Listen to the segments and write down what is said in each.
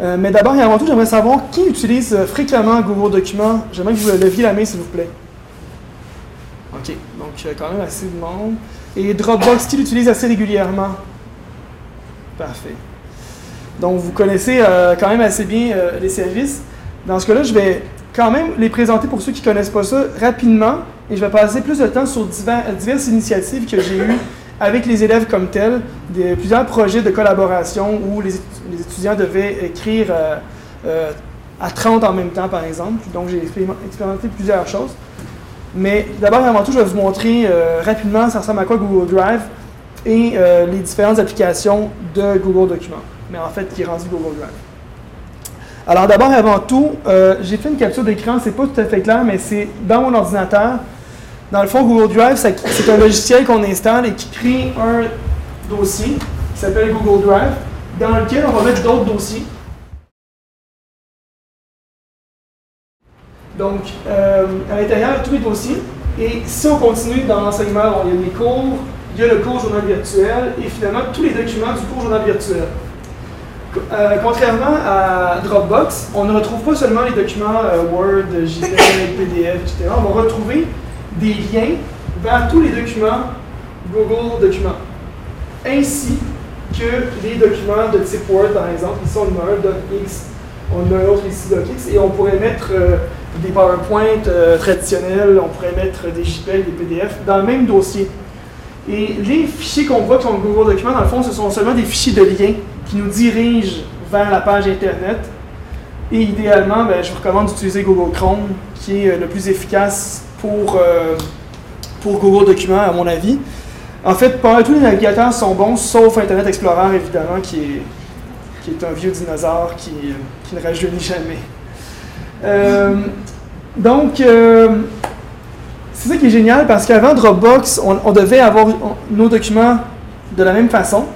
Euh, mais d'abord et avant tout, j'aimerais savoir qui utilise euh, fréquemment Google Documents. J'aimerais que vous leviez la main, s'il vous plaît. OK, donc euh, quand même assez de monde. Et Dropbox, qui l'utilise assez régulièrement? Parfait. Donc, vous connaissez quand même assez bien les services. Dans ce cas-là, je vais quand même les présenter pour ceux qui ne connaissent pas ça rapidement et je vais passer plus de temps sur divers- diverses initiatives que j'ai eues avec les élèves comme tels, plusieurs projets de collaboration où les, étu- les étudiants devaient écrire euh, euh, à 30 en même temps, par exemple. Donc, j'ai expériment- expérimenté plusieurs choses. Mais d'abord et avant tout, je vais vous montrer euh, rapidement ça ressemble à quoi Google Drive et les différentes applications de Google Documents, mais en fait qui est Google Drive. Alors d'abord et avant tout, j'ai fait une capture d'écran, c'est pas tout à fait clair, mais c'est dans mon ordinateur. Dans le fond, Google Drive, c'est un logiciel qu'on installe et qui crée un dossier qui s'appelle Google Drive, dans lequel on va mettre d'autres dossiers. Donc, euh, à l'intérieur, tous les dossiers. Et si on continue dans l'enseignement, il y a les cours, il y a le cours journal virtuel et finalement tous les documents du cours journal virtuel. Euh, contrairement à Dropbox, on ne retrouve pas seulement les documents euh, Word, JPEG, PDF, etc. On va retrouver des liens vers tous les documents Google Documents, ainsi que les documents de type Word, par exemple. Ici, on a un docx, on a un autre ici docx, et on pourrait mettre euh, des PowerPoint euh, traditionnels, on pourrait mettre des JPEG, des PDF dans le même dossier. Et les fichiers qu'on voit sont Google Documents, dans le fond, ce sont seulement des fichiers de lien qui nous dirigent vers la page Internet. Et idéalement, ben, je vous recommande d'utiliser Google Chrome, qui est euh, le plus efficace pour, euh, pour Google Documents, à mon avis. En fait, pas tous les navigateurs sont bons, sauf Internet Explorer, évidemment, qui est, qui est un vieux dinosaure qui, euh, qui ne rajeunit jamais. Euh, donc, c'est ça qui est génial parce qu'avant Dropbox, on, devait avoir nos documents de la même façon.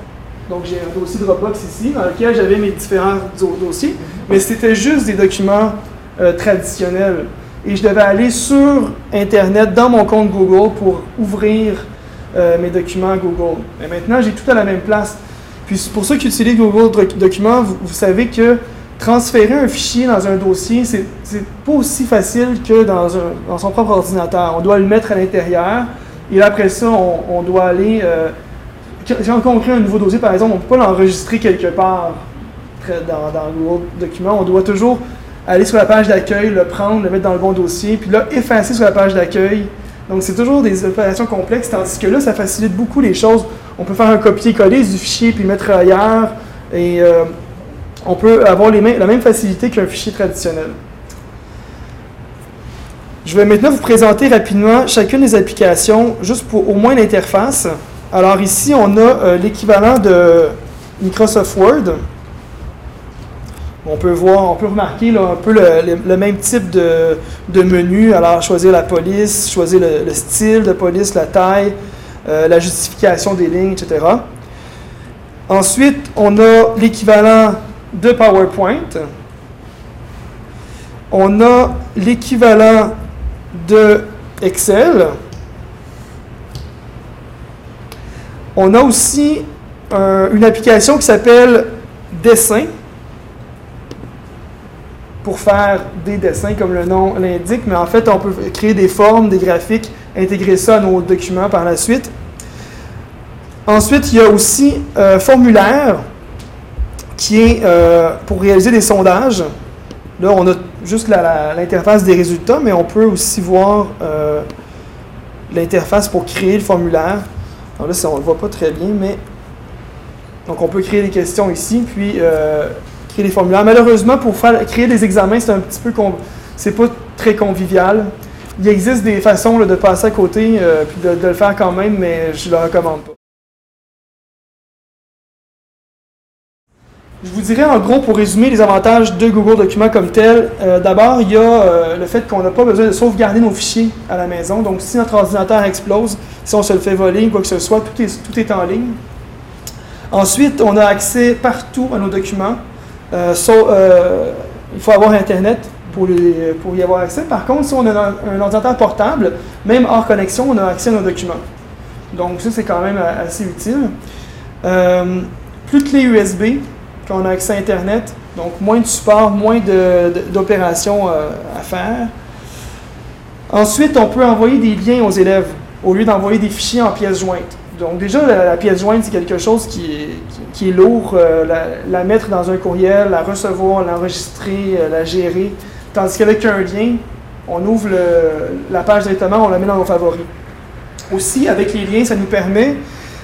Donc, j'ai un dossier Dropbox ici dans lequel j'avais mes différents do- dossiers, mais c'était juste des documents traditionnels. Et je devais aller sur Internet dans mon compte Google pour ouvrir euh, mes documents Google. Mais maintenant, j'ai tout à la même place. Puis pour ceux qui utilisent Google Doc- Documents, vous, savez que transférer un fichier dans un dossier, c'est pas aussi facile que dans, son propre ordinateur. On doit le mettre à l'intérieur et après ça, on, doit aller. euh, quand on crée un nouveau dossier, par exemple, on ne peut pas l'enregistrer quelque part dans, dans Google Documents. On doit toujours aller sur la page d'accueil, le prendre, le mettre dans le bon dossier, puis là, effacer sur la page d'accueil. Donc, c'est toujours des opérations complexes, tandis que là, ça facilite beaucoup les choses. On peut faire un copier-coller du fichier puis le mettre ailleurs, et euh, on peut avoir les la même facilité qu'un fichier traditionnel. Je vais maintenant vous présenter rapidement chacune des applications, juste pour au moins l'interface. Alors ici, on a euh, l'équivalent de Microsoft Word. On peut remarquer un peu le, même type de, menu. Alors, choisir la police, choisir le, le style de police, la taille, euh, la justification des lignes, etc. Ensuite, on a l'équivalent de PowerPoint. On a l'équivalent de Excel. On a aussi une application qui s'appelle Dessin pour faire des dessins comme le nom l'indique, mais en fait on peut créer des formes, des graphiques, intégrer ça à nos documents par la suite. Ensuite, il y a aussi euh, formulaire qui est euh, pour réaliser des sondages. Là, on a juste l'interface des résultats, mais on peut aussi voir euh, l'interface pour créer le formulaire. Alors là, on ne le voit pas très bien, mais... Donc, on peut créer des questions ici, puis euh, créer des formulaires. Malheureusement, pour créer des examens, c'est un petit peu... C'est pas très convivial. Il existe des façons de passer à côté, euh, puis de, de le faire quand même, mais je ne le recommande pas. Je vous dirais en gros, pour résumer les avantages de Google Documents comme tel, euh, d'abord, il y a euh, le fait qu'on n'a pas besoin de sauvegarder nos fichiers à la maison. Donc, si notre ordinateur explose, si on se le fait voler, quoi que ce soit, tout est, tout est en ligne. Ensuite, on a accès partout à nos documents. Euh, euh, il faut avoir Internet pour, y avoir accès. Par contre, si on a un, ordinateur portable, même hors connexion, on a accès à nos documents. Donc, ça, c'est quand même euh, assez utile. Plus de clés USB, quand on a accès à Internet. Donc, moins de support, moins d'opérations à faire. Ensuite, on peut envoyer des liens aux élèves au lieu d'envoyer des fichiers en pièces jointes. Donc déjà, la, pièce jointe, c'est quelque chose qui est, lourd. Euh, la, mettre dans un courriel, la recevoir, l'enregistrer, euh, la gérer. Tandis qu'avec un lien, on ouvre la page directement, on la met dans nos favoris. Aussi, avec les liens, ça nous permet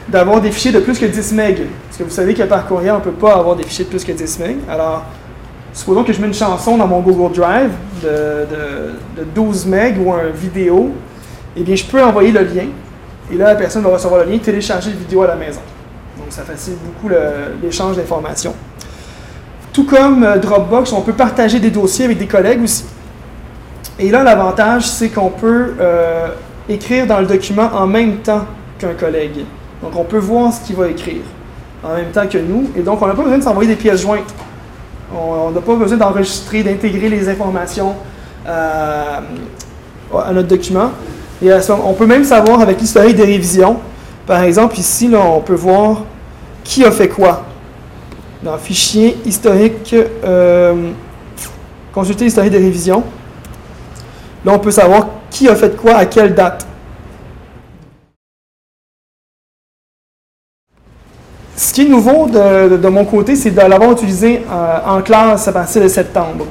d'avoir des fichiers de plus que 10 MB. Parce que vous savez que par courriel, on ne peut pas avoir des fichiers de plus que 10 MB. Alors, supposons que je mets une chanson dans mon Google Drive de, de, 12 MB ou un vidéo, eh bien, je peux envoyer le lien. Et là, la personne va recevoir le lien, télécharger la vidéo à la maison. Donc, ça facilite beaucoup l'échange d'informations. Tout comme euh, Dropbox, on peut partager des dossiers avec des collègues aussi. Et là, l'avantage, c'est qu'on peut euh, écrire dans le document en même temps qu'un collègue. Donc, on peut voir ce qu'il va écrire en même temps que nous. Et donc, on n'a pas besoin de s'envoyer des pièces jointes. On n'a pas besoin d'enregistrer, d'intégrer les informations euh, à notre document. On peut même savoir avec l'historique des révisions. Par exemple, ici, là, on peut voir qui a fait quoi. Dans fichier historique, euh, consulter l'historique des révisions. Là, on peut savoir qui a fait quoi à quelle date. Ce qui est nouveau de, mon côté, c'est de l'avoir utilisé euh, en classe à partir de septembre.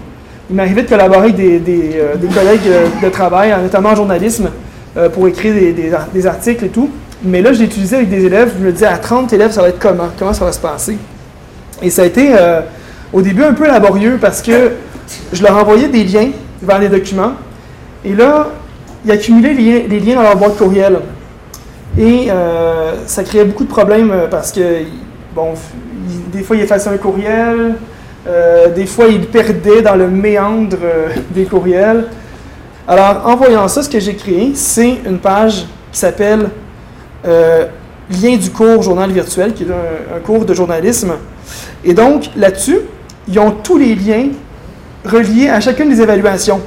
Il m'est arrivé de collaborer avec des, euh, collègues de travail, notamment en journalisme, pour écrire des, articles et tout. Mais là, je l'ai utilisé avec des élèves. Je me disais, à 30 élèves, ça va être comment? Comment ça va se passer? Et ça a été au début un peu laborieux parce que je leur envoyais des liens vers les documents. Et là, ils accumulaient les liens dans leur boîte courriel. Et euh, ça créait beaucoup de problèmes euh, parce que, bon, des fois, il effaçait un courriel, euh, des fois, il perdait dans le méandre des courriels. Alors, en voyant ça, ce que j'ai créé, c'est une page qui s'appelle Lien du cours journal virtuel, qui est un cours de journalisme. Et donc, là-dessus, ils ont tous les liens reliés à chacune des évaluations.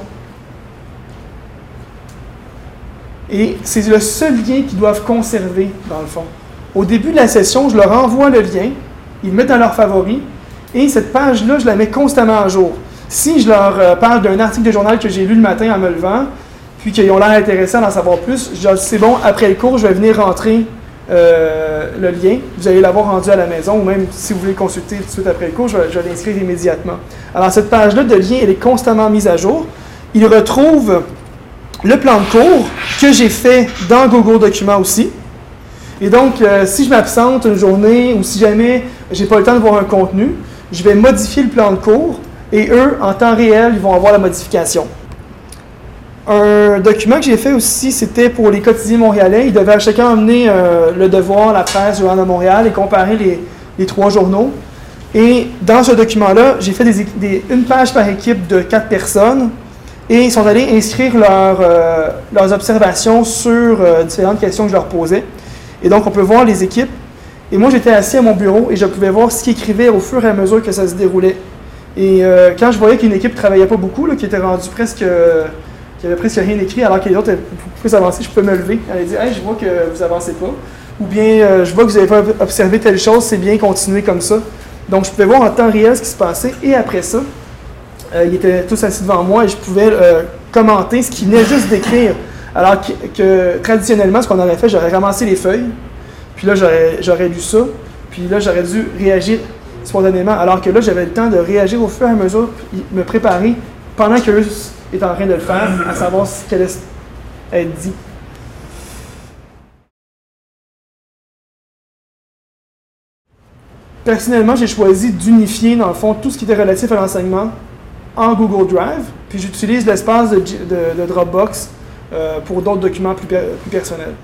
Et c'est le seul lien qu'ils doivent conserver, dans le fond. Au début de la session, je leur envoie le lien, ils le mettent dans leurs favoris, et cette page-là, je la mets constamment à jour. Si je leur euh, parle d'un article de journal que j'ai lu le matin en me levant, puis qu'ils ont l'air intéressés à en savoir plus, c'est bon, après le cours, je vais venir rentrer euh, le lien. Vous allez l'avoir rendu à la maison, ou même si vous voulez consulter tout de suite après le cours, je, je vais l'inscrire immédiatement. Alors, cette page-là de lien, elle est constamment mise à jour. Ils retrouvent le plan de cours que j'ai fait dans Google Documents aussi. Et donc, euh, si je m'absente une journée ou si jamais j'ai pas le temps de voir un contenu, je vais modifier le plan de cours et eux, en temps réel, ils vont avoir la modification. Un document que j'ai fait aussi, c'était pour les quotidiens montréalais. Ils devaient chacun emmener euh, le devoir, la presse, le de Montréal et comparer les, trois journaux. Et dans ce document-là, j'ai fait une page par équipe de quatre personnes et ils sont allés inscrire euh, leurs observations sur euh, différentes questions que je leur posais. Et donc, on peut voir les équipes. Et moi, j'étais assis à mon bureau et je pouvais voir ce qu'ils écrivaient au fur et à mesure que ça se déroulait. Et euh, quand je voyais qu'une équipe ne travaillait pas beaucoup, qui était rendue presque. qui avait presque rien écrit, alors que les autres beaucoup plus avancés, je pouvais me lever. et dire Hey, je vois que vous avancez pas. Ou bien, je vois que vous n'avez pas observé telle chose, c'est bien, continuer comme ça. Donc, je pouvais voir en temps réel ce qui se passait. Et après ça, euh, ils étaient tous assis devant moi et je pouvais euh, commenter ce qu'ils venaient juste d'écrire. Alors que, traditionnellement, ce qu'on aurait fait, j'aurais ramassé les feuilles, puis là, j'aurais lu ça, puis là, j'aurais dû réagir spontanément, alors que là, j'avais le temps de réagir au fur et à mesure, me préparer pendant qu'eux étaient en train de le faire, à savoir ce qu'elle allait dit. Personnellement, j'ai choisi d'unifier, dans le fond, tout ce qui était relatif à l'enseignement en Google Drive, puis j'utilise l'espace de, Dropbox euh, pour d'autres documents plus personnels.